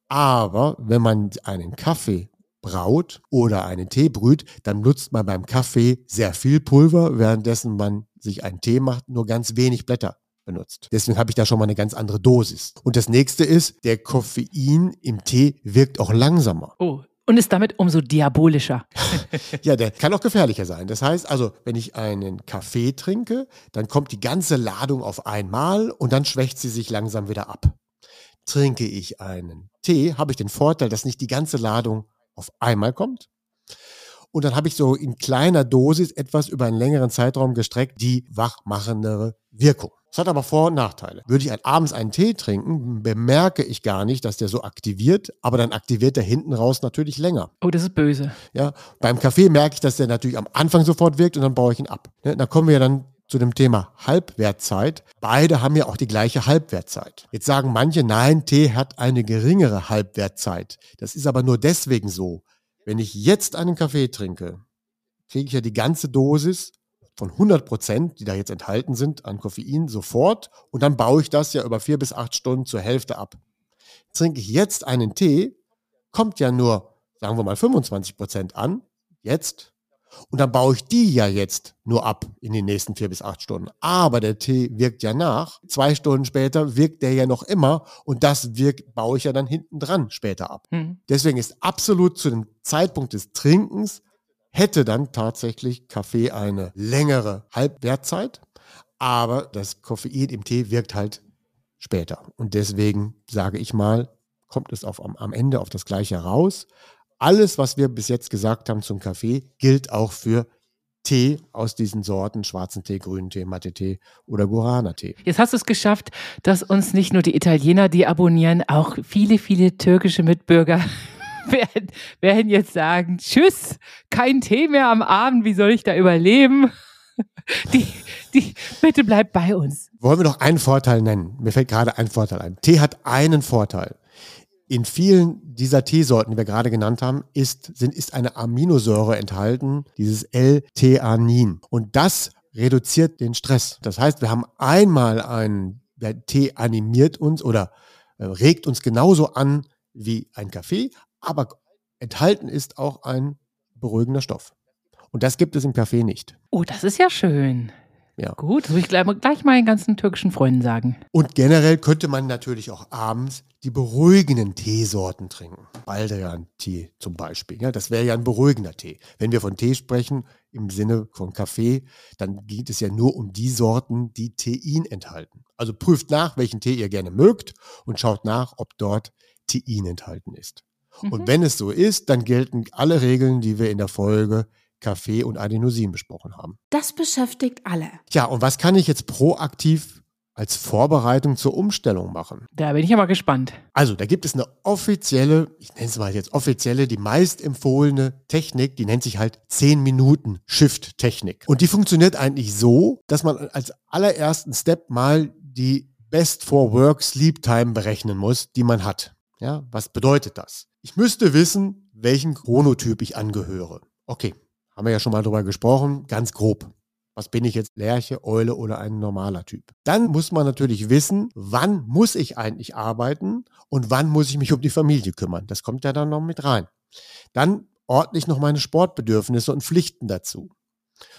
Aber wenn man einen Kaffee braut oder einen Tee brüht, dann nutzt man beim Kaffee sehr viel Pulver, währenddessen man sich einen Tee macht, nur ganz wenig Blätter benutzt. Deswegen habe ich da schon mal eine ganz andere Dosis. Und das nächste ist, der Koffein im Tee wirkt auch langsamer. Oh, und ist damit umso diabolischer. ja, der kann auch gefährlicher sein. Das heißt also, wenn ich einen Kaffee trinke, dann kommt die ganze Ladung auf einmal und dann schwächt sie sich langsam wieder ab. Trinke ich einen Tee, habe ich den Vorteil, dass nicht die ganze Ladung auf einmal kommt. Und dann habe ich so in kleiner Dosis etwas über einen längeren Zeitraum gestreckt die wachmachendere Wirkung. Das hat aber Vor- und Nachteile. Würde ich abends einen Tee trinken, bemerke ich gar nicht, dass der so aktiviert, aber dann aktiviert der hinten raus natürlich länger. Oh, das ist böse. Ja, beim Kaffee merke ich, dass der natürlich am Anfang sofort wirkt und dann baue ich ihn ab. Ja, da kommen wir ja dann zu dem Thema Halbwertzeit. Beide haben ja auch die gleiche Halbwertzeit. Jetzt sagen manche, nein, Tee hat eine geringere Halbwertzeit. Das ist aber nur deswegen so. Wenn ich jetzt einen Kaffee trinke, kriege ich ja die ganze Dosis von 100 Prozent, die da jetzt enthalten sind, an Koffein sofort und dann baue ich das ja über vier bis acht Stunden zur Hälfte ab. Trinke ich jetzt einen Tee, kommt ja nur, sagen wir mal, 25 Prozent an, jetzt, und dann baue ich die ja jetzt nur ab in den nächsten vier bis acht Stunden. Aber der Tee wirkt ja nach. Zwei Stunden später wirkt der ja noch immer und das wirkt, baue ich ja dann hinten dran später ab. Mhm. Deswegen ist absolut zu dem Zeitpunkt des Trinkens hätte dann tatsächlich Kaffee eine längere Halbwertzeit, aber das Koffein im Tee wirkt halt später. Und deswegen sage ich mal, kommt es auf, am Ende auf das Gleiche raus. Alles, was wir bis jetzt gesagt haben zum Kaffee, gilt auch für Tee aus diesen Sorten, schwarzen Tee, grünen Tee, Matte-Tee oder Guarana-Tee. Jetzt hast du es geschafft, dass uns nicht nur die Italiener, die abonnieren, auch viele, viele türkische Mitbürger werden, werden jetzt sagen, tschüss, kein Tee mehr am Abend, wie soll ich da überleben? Die, die, bitte bleib bei uns. Wollen wir noch einen Vorteil nennen? Mir fällt gerade ein Vorteil ein. Tee hat einen Vorteil. In vielen dieser Teesorten, die wir gerade genannt haben, ist, sind, ist eine Aminosäure enthalten, dieses L-Theanin. Und das reduziert den Stress. Das heißt, wir haben einmal einen, der Tee animiert uns oder äh, regt uns genauso an wie ein Kaffee, aber enthalten ist auch ein beruhigender Stoff. Und das gibt es im Kaffee nicht. Oh, das ist ja schön. Ja. Gut, das will ich gleich, gleich meinen ganzen türkischen Freunden sagen. Und generell könnte man natürlich auch abends die beruhigenden Teesorten trinken. Baldrian-Tee zum Beispiel. Ja, das wäre ja ein beruhigender Tee. Wenn wir von Tee sprechen, im Sinne von Kaffee, dann geht es ja nur um die Sorten, die Tein enthalten. Also prüft nach, welchen Tee ihr gerne mögt und schaut nach, ob dort Tein enthalten ist. Mhm. Und wenn es so ist, dann gelten alle Regeln, die wir in der Folge Kaffee und Adenosin besprochen haben. Das beschäftigt alle. Ja, und was kann ich jetzt proaktiv als Vorbereitung zur Umstellung machen? Da bin ich aber gespannt. Also, da gibt es eine offizielle, ich nenne es mal jetzt offizielle, die meist empfohlene Technik, die nennt sich halt 10 Minuten Shift-Technik. Und die funktioniert eigentlich so, dass man als allerersten Step mal die Best for Work Sleep Time berechnen muss, die man hat. Ja, was bedeutet das? Ich müsste wissen, welchen Chronotyp ich angehöre. Okay, haben wir ja schon mal drüber gesprochen, ganz grob. Was bin ich jetzt, Lerche, Eule oder ein normaler Typ? Dann muss man natürlich wissen, wann muss ich eigentlich arbeiten und wann muss ich mich um die Familie kümmern. Das kommt ja dann noch mit rein. Dann ordne ich noch meine Sportbedürfnisse und Pflichten dazu.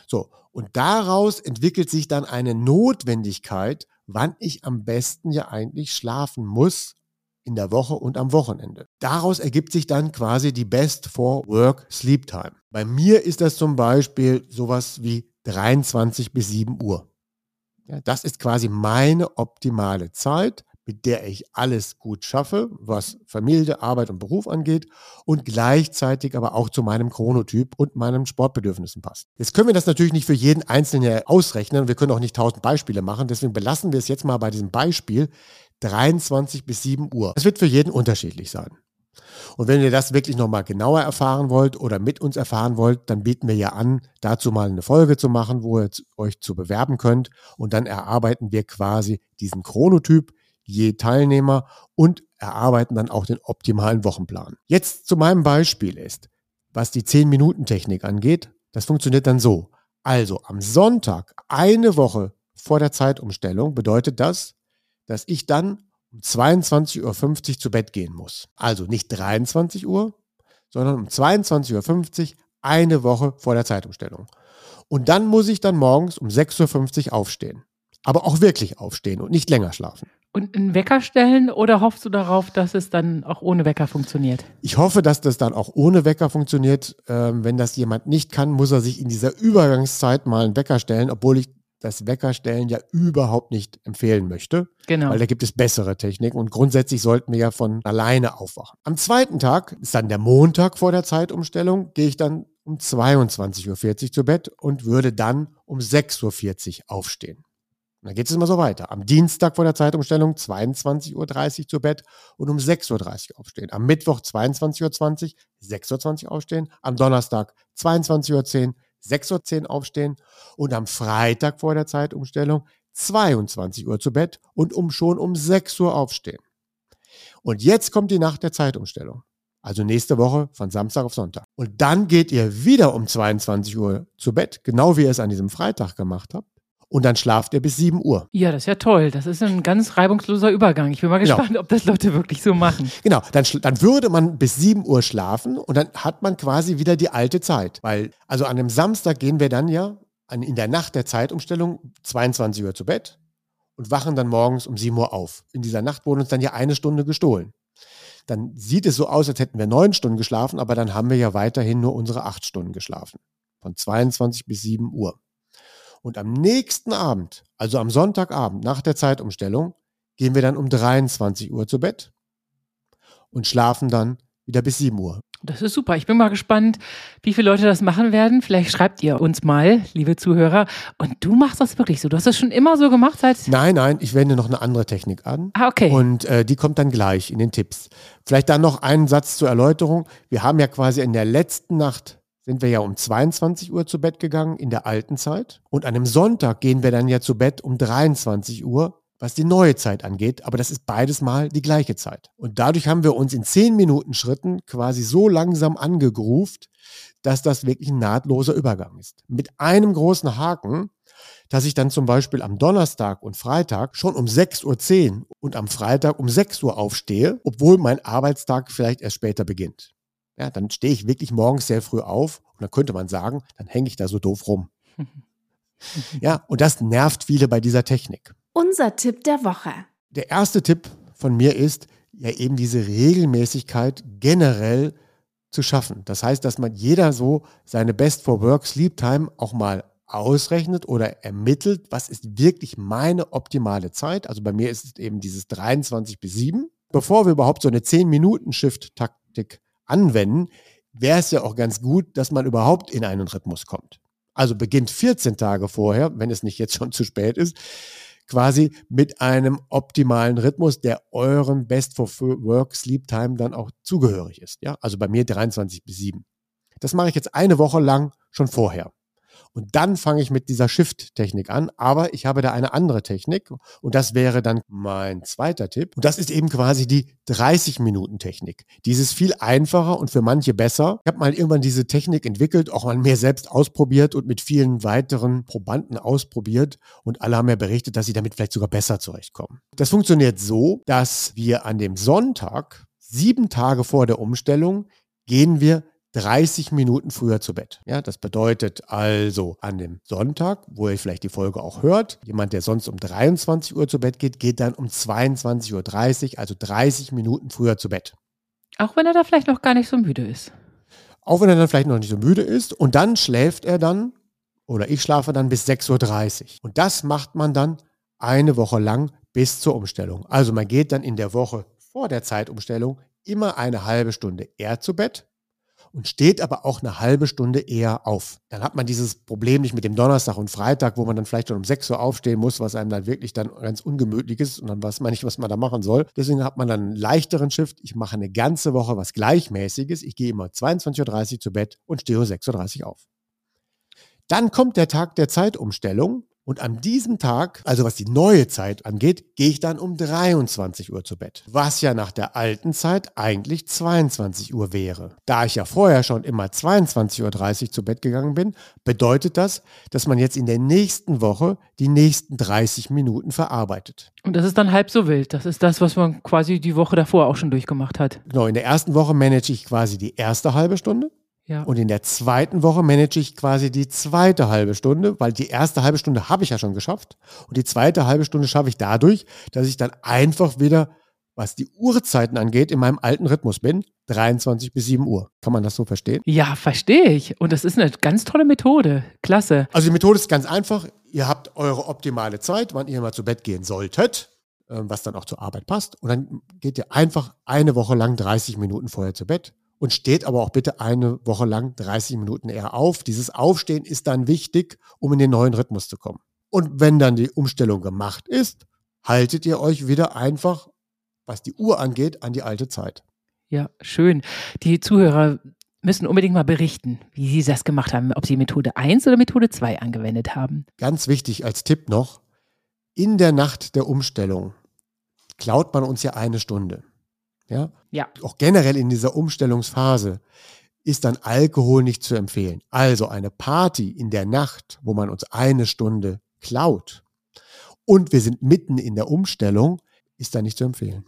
So, und daraus entwickelt sich dann eine Notwendigkeit, wann ich am besten ja eigentlich schlafen muss in der Woche und am Wochenende. Daraus ergibt sich dann quasi die Best for Work Sleep Time. Bei mir ist das zum Beispiel sowas wie 23 bis 7 Uhr. Ja, das ist quasi meine optimale Zeit, mit der ich alles gut schaffe, was Familie, Arbeit und Beruf angeht und gleichzeitig aber auch zu meinem Chronotyp und meinen Sportbedürfnissen passt. Jetzt können wir das natürlich nicht für jeden Einzelnen ausrechnen. Wir können auch nicht tausend Beispiele machen. Deswegen belassen wir es jetzt mal bei diesem Beispiel, 23 bis 7 Uhr. Das wird für jeden unterschiedlich sein. Und wenn ihr das wirklich nochmal genauer erfahren wollt oder mit uns erfahren wollt, dann bieten wir ja an, dazu mal eine Folge zu machen, wo ihr euch zu bewerben könnt. Und dann erarbeiten wir quasi diesen Chronotyp je Teilnehmer und erarbeiten dann auch den optimalen Wochenplan. Jetzt zu meinem Beispiel ist, was die 10-Minuten-Technik angeht, das funktioniert dann so. Also am Sonntag, eine Woche vor der Zeitumstellung, bedeutet das, dass ich dann um 22.50 Uhr zu Bett gehen muss. Also nicht 23 Uhr, sondern um 22.50 Uhr eine Woche vor der Zeitumstellung. Und dann muss ich dann morgens um 6.50 Uhr aufstehen. Aber auch wirklich aufstehen und nicht länger schlafen. Und einen Wecker stellen oder hoffst du darauf, dass es dann auch ohne Wecker funktioniert? Ich hoffe, dass das dann auch ohne Wecker funktioniert. Ähm, wenn das jemand nicht kann, muss er sich in dieser Übergangszeit mal einen Wecker stellen, obwohl ich das Weckerstellen ja überhaupt nicht empfehlen möchte. Genau. Weil da gibt es bessere Techniken und grundsätzlich sollten wir ja von alleine aufwachen. Am zweiten Tag, ist dann der Montag vor der Zeitumstellung, gehe ich dann um 22.40 Uhr zu Bett und würde dann um 6.40 Uhr aufstehen. Und dann geht es immer so weiter. Am Dienstag vor der Zeitumstellung 22.30 Uhr zu Bett und um 6.30 Uhr aufstehen. Am Mittwoch 22.20 Uhr, 6.20 Uhr aufstehen. Am Donnerstag 22.10 Uhr, 6.10 Uhr aufstehen und am Freitag vor der Zeitumstellung 22 Uhr zu Bett und um schon um 6 Uhr aufstehen. Und jetzt kommt die Nacht der Zeitumstellung. Also nächste Woche von Samstag auf Sonntag. Und dann geht ihr wieder um 22 Uhr zu Bett, genau wie ihr es an diesem Freitag gemacht habt und dann schlaft ihr bis 7 Uhr. Ja, das ist ja toll. Das ist ein ganz reibungsloser Übergang. Ich bin mal genau. gespannt, genau. ob das Leute wirklich so machen. Genau, dann, dann würde man bis 7 Uhr schlafen und dann hat man quasi wieder die alte Zeit. Weil, also an einem Samstag gehen wir dann ja an, in der Nacht der Zeitumstellung 22 Uhr zu Bett und wachen dann morgens um 7 Uhr auf. In dieser Nacht wurde uns dann ja eine Stunde gestohlen. Dann sieht es so aus, als hätten wir neun Stunden geschlafen, aber dann haben wir ja weiterhin nur unsere acht Stunden geschlafen. Von 22 bis 7 Uhr. Und am nächsten Abend, also am Sonntagabend nach der Zeitumstellung, gehen wir dann um 23 Uhr zu Bett und schlafen dann wieder bis 7 Uhr. Das ist super. Ich bin mal gespannt, wie viele Leute das machen werden. Vielleicht schreibt ihr uns mal, liebe Zuhörer. Und du machst das wirklich so. Du hast das schon immer so gemacht seit. Nein, nein, ich wende noch eine andere Technik an. Ah, okay. Und äh, die kommt dann gleich in den Tipps. Vielleicht dann noch einen Satz zur Erläuterung. Wir haben ja quasi in der letzten Nacht sind wir ja um 22 Uhr zu Bett gegangen in der alten Zeit. Und an einem Sonntag gehen wir dann ja zu Bett um 23 Uhr was die neue Zeit angeht, aber das ist beides mal die gleiche Zeit. Und dadurch haben wir uns in 10 Minuten Schritten quasi so langsam angegruft, dass das wirklich ein nahtloser Übergang ist. Mit einem großen Haken, dass ich dann zum Beispiel am Donnerstag und Freitag schon um 6.10 Uhr und am Freitag um 6 Uhr aufstehe, obwohl mein Arbeitstag vielleicht erst später beginnt. Ja, dann stehe ich wirklich morgens sehr früh auf und dann könnte man sagen, dann hänge ich da so doof rum. Ja, und das nervt viele bei dieser Technik. Unser Tipp der Woche. Der erste Tipp von mir ist, ja eben diese Regelmäßigkeit generell zu schaffen. Das heißt, dass man jeder so seine Best for Work Sleep Time auch mal ausrechnet oder ermittelt, was ist wirklich meine optimale Zeit. Also bei mir ist es eben dieses 23 bis 7. Bevor wir überhaupt so eine 10-Minuten-Shift-Taktik anwenden, wäre es ja auch ganz gut, dass man überhaupt in einen Rhythmus kommt. Also beginnt 14 Tage vorher, wenn es nicht jetzt schon zu spät ist, quasi mit einem optimalen Rhythmus, der eurem Best for Work Sleep Time dann auch zugehörig ist. Ja, also bei mir 23 bis 7. Das mache ich jetzt eine Woche lang schon vorher. Und dann fange ich mit dieser Shift-Technik an. Aber ich habe da eine andere Technik. Und das wäre dann mein zweiter Tipp. Und das ist eben quasi die 30-Minuten-Technik. Dieses viel einfacher und für manche besser. Ich habe mal irgendwann diese Technik entwickelt, auch mal mehr selbst ausprobiert und mit vielen weiteren Probanden ausprobiert. Und alle haben ja berichtet, dass sie damit vielleicht sogar besser zurechtkommen. Das funktioniert so, dass wir an dem Sonntag, sieben Tage vor der Umstellung, gehen wir 30 Minuten früher zu Bett. Ja, das bedeutet also an dem Sonntag, wo ihr vielleicht die Folge auch hört, jemand, der sonst um 23 Uhr zu Bett geht, geht dann um 22.30 Uhr, also 30 Minuten früher zu Bett. Auch wenn er da vielleicht noch gar nicht so müde ist. Auch wenn er dann vielleicht noch nicht so müde ist. Und dann schläft er dann, oder ich schlafe dann bis 6.30 Uhr. Und das macht man dann eine Woche lang bis zur Umstellung. Also man geht dann in der Woche vor der Zeitumstellung immer eine halbe Stunde eher zu Bett und steht aber auch eine halbe Stunde eher auf. Dann hat man dieses Problem nicht mit dem Donnerstag und Freitag, wo man dann vielleicht schon um 6 Uhr aufstehen muss, was einem dann wirklich dann ganz ungemütlich ist und dann weiß man nicht, was man da machen soll. Deswegen hat man dann einen leichteren Shift. Ich mache eine ganze Woche was Gleichmäßiges. Ich gehe immer 22.30 Uhr zu Bett und stehe um 6.30 Uhr auf. Dann kommt der Tag der Zeitumstellung und an diesem Tag, also was die neue Zeit angeht, gehe ich dann um 23 Uhr zu Bett. Was ja nach der alten Zeit eigentlich 22 Uhr wäre. Da ich ja vorher schon immer 22.30 Uhr zu Bett gegangen bin, bedeutet das, dass man jetzt in der nächsten Woche die nächsten 30 Minuten verarbeitet. Und das ist dann halb so wild. Das ist das, was man quasi die Woche davor auch schon durchgemacht hat. Genau, in der ersten Woche manage ich quasi die erste halbe Stunde. Ja. Und in der zweiten Woche manage ich quasi die zweite halbe Stunde, weil die erste halbe Stunde habe ich ja schon geschafft. Und die zweite halbe Stunde schaffe ich dadurch, dass ich dann einfach wieder, was die Uhrzeiten angeht, in meinem alten Rhythmus bin. 23 bis 7 Uhr. Kann man das so verstehen? Ja, verstehe ich. Und das ist eine ganz tolle Methode. Klasse. Also die Methode ist ganz einfach. Ihr habt eure optimale Zeit, wann ihr mal zu Bett gehen solltet ähm, was dann auch zur Arbeit passt. Und dann geht ihr einfach eine Woche lang 30 Minuten vorher zu Bett und steht aber auch bitte eine Woche lang 30 Minuten eher auf. Dieses Aufstehen ist dann wichtig, um in den neuen Rhythmus zu kommen. Und wenn dann die Umstellung gemacht ist, haltet ihr euch wieder einfach, was die Uhr angeht, an die alte Zeit. Ja, schön. Die Zuhörer müssen unbedingt mal berichten, wie sie das gemacht haben, ob sie Methode 1 oder Methode 2 angewendet haben. Ganz wichtig als Tipp noch, in der Nacht der Umstellung klaut man uns ja eine Stunde. Ja? ja. Auch generell in dieser Umstellungsphase ist dann Alkohol nicht zu empfehlen. Also eine Party in der Nacht, wo man uns eine Stunde klaut und wir sind mitten in der Umstellung, ist da nicht zu empfehlen.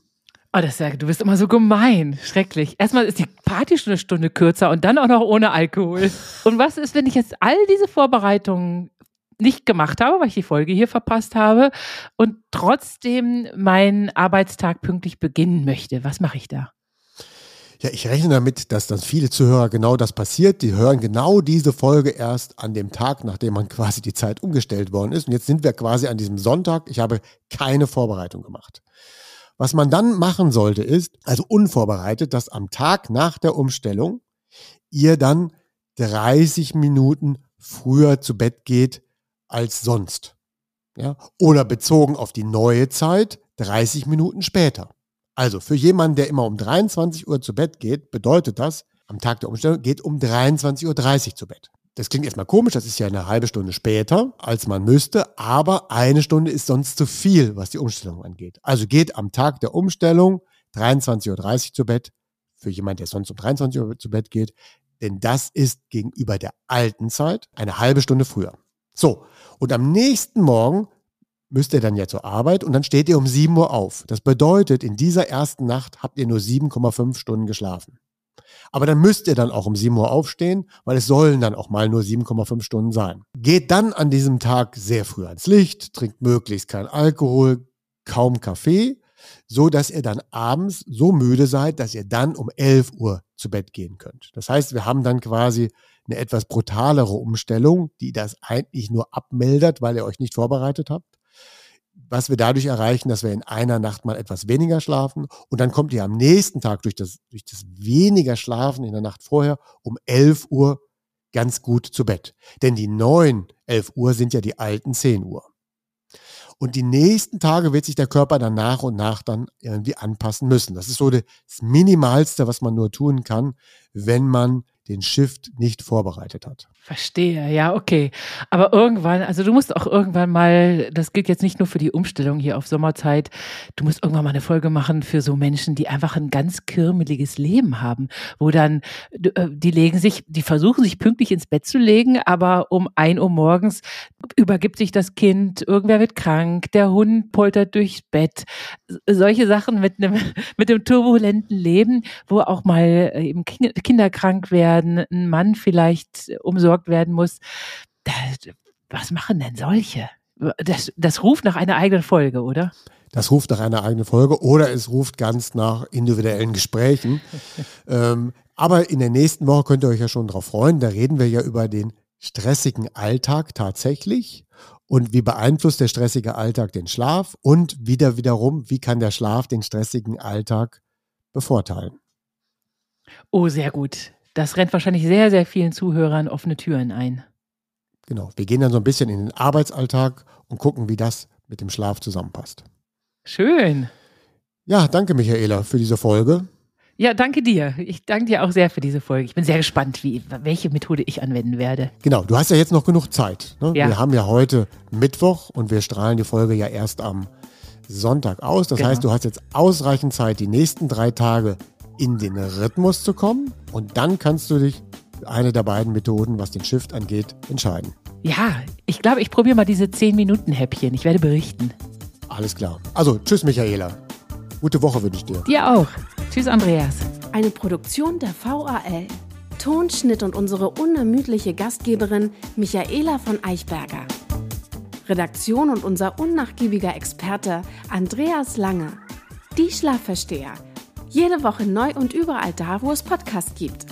Oh, das ist ja, du bist immer so gemein. Schrecklich. Erstmal ist die Partystunde Stunde kürzer und dann auch noch ohne Alkohol. Und was ist, wenn ich jetzt all diese Vorbereitungen nicht gemacht habe, weil ich die Folge hier verpasst habe und trotzdem meinen Arbeitstag pünktlich beginnen möchte. Was mache ich da? Ja, ich rechne damit, dass dann viele Zuhörer genau das passiert. Die hören genau diese Folge erst an dem Tag, nachdem man quasi die Zeit umgestellt worden ist. Und jetzt sind wir quasi an diesem Sonntag. Ich habe keine Vorbereitung gemacht. Was man dann machen sollte, ist, also unvorbereitet, dass am Tag nach der Umstellung ihr dann 30 Minuten früher zu Bett geht als sonst. Ja? Oder bezogen auf die neue Zeit 30 Minuten später. Also für jemanden, der immer um 23 Uhr zu Bett geht, bedeutet das, am Tag der Umstellung geht um 23.30 Uhr zu Bett. Das klingt erstmal komisch, das ist ja eine halbe Stunde später, als man müsste, aber eine Stunde ist sonst zu viel, was die Umstellung angeht. Also geht am Tag der Umstellung 23.30 Uhr zu Bett, für jemanden, der sonst um 23 Uhr zu Bett geht, denn das ist gegenüber der alten Zeit eine halbe Stunde früher. So, und am nächsten Morgen müsst ihr dann ja zur Arbeit und dann steht ihr um 7 Uhr auf. Das bedeutet, in dieser ersten Nacht habt ihr nur 7,5 Stunden geschlafen. Aber dann müsst ihr dann auch um 7 Uhr aufstehen, weil es sollen dann auch mal nur 7,5 Stunden sein. Geht dann an diesem Tag sehr früh ans Licht, trinkt möglichst kein Alkohol, kaum Kaffee, so dass ihr dann abends so müde seid, dass ihr dann um 11 Uhr zu Bett gehen könnt. Das heißt, wir haben dann quasi eine etwas brutalere Umstellung, die das eigentlich nur abmeldet, weil ihr euch nicht vorbereitet habt was wir dadurch erreichen, dass wir in einer Nacht mal etwas weniger schlafen und dann kommt ihr am nächsten Tag durch das, durch das weniger Schlafen in der Nacht vorher um 11 Uhr ganz gut zu Bett. Denn die neuen 11 Uhr sind ja die alten 10 Uhr. Und die nächsten Tage wird sich der Körper dann nach und nach dann irgendwie anpassen müssen. Das ist so das Minimalste, was man nur tun kann, wenn man den Shift nicht vorbereitet hat. Verstehe, ja, okay. Aber irgendwann, also du musst auch irgendwann mal, das gilt jetzt nicht nur für die Umstellung hier auf Sommerzeit, du musst irgendwann mal eine Folge machen für so Menschen, die einfach ein ganz kirmeliges Leben haben, wo dann, äh, die legen sich, die versuchen sich pünktlich ins Bett zu legen, aber um ein Uhr morgens übergibt sich das Kind, irgendwer wird krank, der Hund poltert durchs Bett. Solche Sachen mit einem, mit einem turbulenten Leben, wo auch mal äh, eben Kinder krank werden, ein Mann vielleicht umso versorgt werden muss. was machen denn solche? Das, das ruft nach einer eigenen Folge, oder? Das ruft nach einer eigenen Folge oder es ruft ganz nach individuellen Gesprächen. ähm, aber in der nächsten Woche könnt ihr euch ja schon darauf freuen. Da reden wir ja über den stressigen Alltag tatsächlich und wie beeinflusst der stressige Alltag den Schlaf und wieder wiederum, wie kann der Schlaf den stressigen Alltag bevorteilen. Oh, sehr gut. Das rennt wahrscheinlich sehr, sehr vielen Zuhörern offene Türen ein. Genau. Wir gehen dann so ein bisschen in den Arbeitsalltag und gucken, wie das mit dem Schlaf zusammenpasst. Schön. Ja, danke, Michaela, für diese Folge. Ja, danke dir. Ich danke dir auch sehr für diese Folge. Ich bin sehr gespannt, wie, welche Methode ich anwenden werde. Genau, du hast ja jetzt noch genug Zeit. Ne? Ja. Wir haben ja heute Mittwoch und wir strahlen die Folge ja erst am Sonntag aus. Das genau. heißt, du hast jetzt ausreichend Zeit, die nächsten drei Tage in den Rhythmus zu kommen und dann kannst du dich für eine der beiden Methoden, was den Shift angeht, entscheiden. Ja, ich glaube, ich probiere mal diese 10-Minuten-Häppchen. Ich werde berichten. Alles klar. Also, tschüss, Michaela. Gute Woche wünsche ich dir. Dir auch. Tschüss, Andreas. Eine Produktion der VAL. Tonschnitt und unsere unermüdliche Gastgeberin Michaela von Eichberger. Redaktion und unser unnachgiebiger Experte Andreas Lange. Die Schlafversteher jede Woche neu und überall da, wo es Podcasts gibt.